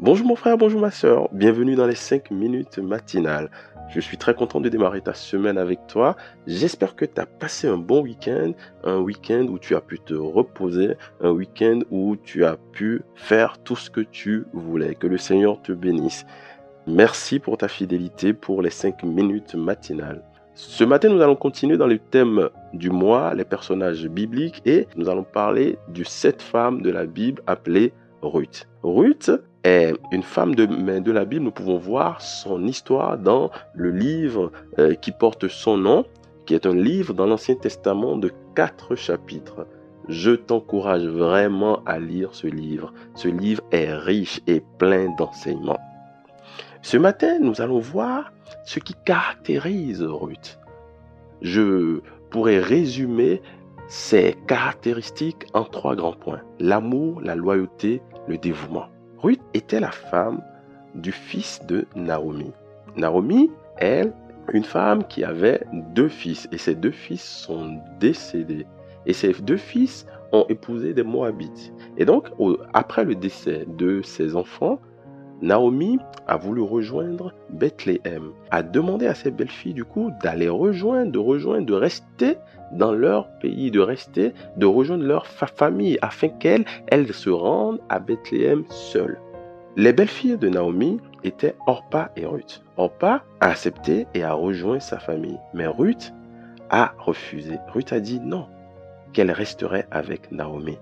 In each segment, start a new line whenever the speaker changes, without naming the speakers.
Bonjour mon frère, bonjour ma soeur, bienvenue dans les 5 minutes matinales. Je suis très content de démarrer ta semaine avec toi. J'espère que tu as passé un bon week-end, un week-end où tu as pu te reposer, un week-end où tu as pu faire tout ce que tu voulais. Que le Seigneur te bénisse. Merci pour ta fidélité pour les 5 minutes matinales. Ce matin, nous allons continuer dans le thème du mois, les personnages bibliques, et nous allons parler du sept femmes de la Bible appelée Ruth. Est une femme de, de la Bible. Nous pouvons voir son histoire dans le livre euh, qui porte son nom, qui est un livre dans l'Ancien Testament de quatre chapitres. Je t'encourage vraiment à lire ce livre. Ce livre est riche et plein d'enseignements. Ce matin, nous allons voir ce qui caractérise Ruth. Je pourrais résumer ses caractéristiques en trois grands points. L'amour, la loyauté, le dévouement. Ruth était la femme du fils de Naomi. Naomi, elle, une femme qui avait deux fils et ces deux fils sont décédés. Et ces deux fils ont épousé des Moabites. Et donc, après le décès de ses enfants, Naomi a voulu rejoindre Bethléem, a demandé à ses belles-filles du coup d'aller rejoindre, de rejoindre, de rester dans leur pays, de rester, de rejoindre leur famille afin qu'elles elles se rendent à Bethléem seules. Les belles-filles de Naomi étaient Orpa et Ruth. Orpa a accepté et a rejoint sa famille, mais Ruth a refusé. Ruth a dit non, qu'elle resterait avec Naomi.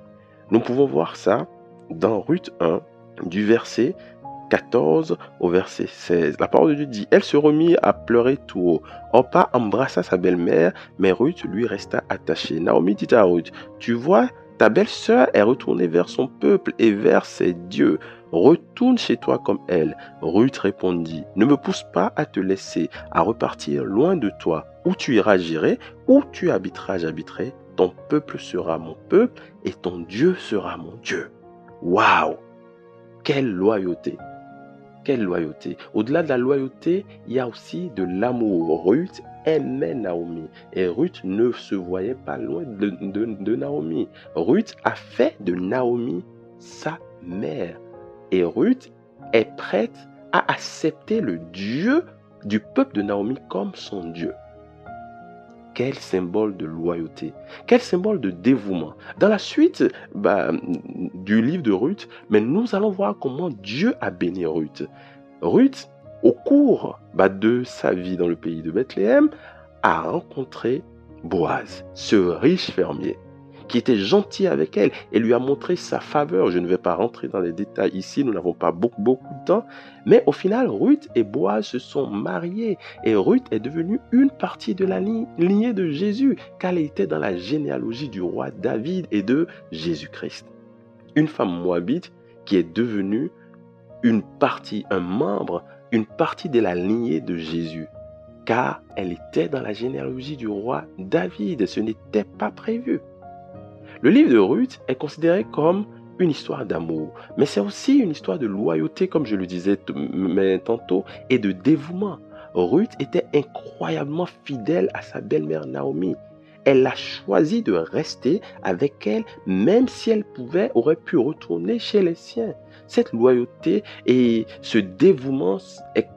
Nous pouvons voir ça dans Ruth 1, du verset 14 au verset 16. La parole de Dieu dit, elle se remit à pleurer tout haut. Orpa embrassa sa belle-mère, mais Ruth lui resta attachée. Naomi dit à Ruth, tu vois, ta belle-sœur est retournée vers son peuple et vers ses dieux. Retourne chez toi comme elle. Ruth répondit, ne me pousse pas à te laisser, à repartir loin de toi. Où tu iras, j'irai. Où tu habiteras, j'habiterai. Ton peuple sera mon peuple et ton Dieu sera mon Dieu. Waouh! Quelle loyauté! Quelle loyauté. Au-delà de la loyauté, il y a aussi de l'amour. Ruth aimait Naomi et Ruth ne se voyait pas loin de, Naomi. Ruth a fait de Naomi sa mère. Et Ruth est prête à accepter le Dieu du peuple de Naomi comme son Dieu. Quel symbole de loyauté, quel symbole de dévouement. Dans la suite bah, du livre de Ruth, mais nous allons voir comment Dieu a béni Ruth. Ruth, au cours bah, de sa vie dans le pays de Bethléem, a rencontré Boaz, ce riche fermier qui était gentil avec elle et lui a montré sa faveur. Je ne vais pas rentrer dans les détails ici, nous n'avons pas beaucoup, beaucoup de temps. Mais au final, Ruth et Boaz se sont mariés et Ruth est devenue une partie de la lignée de Jésus, car elle était dans la généalogie du roi David et de Jésus-Christ. Une femme moabite qui est devenue une partie, un membre, une partie de la lignée de Jésus car elle était dans la généalogie du roi David. Ce n'était pas prévu. Le livre de Ruth est considéré comme une histoire d'amour, mais c'est aussi une histoire de loyauté, comme je le disais tantôt, et de dévouement. Ruth était incroyablement fidèle à sa belle-mère Naomi. Elle a choisi de rester avec elle, même si elle pouvait, aurait pu retourner chez les siens. Cette loyauté et ce dévouement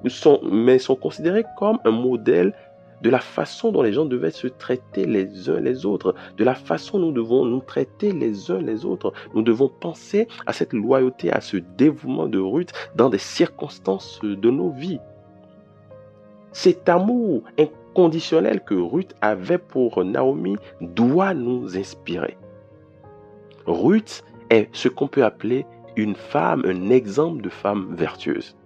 sont, mais sont considérés comme un modèle de la façon dont les gens devaient se traiter les uns les autres, de la façon dont nous devons nous traiter les uns les autres. Nous devons penser à cette loyauté, à ce dévouement de Ruth dans des circonstances de nos vies. Cet amour inconditionnel que Ruth avait pour Naomi doit nous inspirer. Ruth est ce qu'on peut appeler une femme, un exemple de femme vertueuse.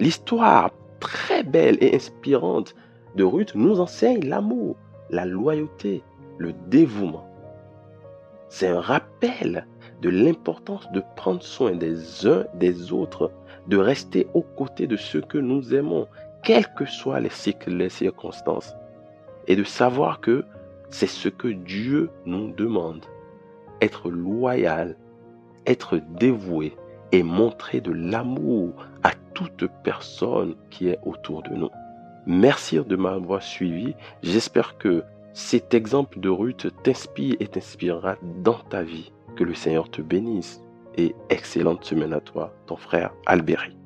L'histoire très belle et inspirante de Ruth nous enseigne l'amour, la loyauté, le dévouement. C'est un rappel de l'importance de prendre soin des uns des autres, de rester aux côtés de ceux que nous aimons, quelles que soient les, circonstances, et de savoir que c'est ce que Dieu nous demande. Être loyal, être dévoué et montrer de l'amour à toute personne qui est autour de nous. Merci de m'avoir suivi. J'espère que cet exemple de Ruth t'inspire et t'inspirera dans ta vie. Que le Seigneur te bénisse. et excellente semaine à toi, ton frère Albéric.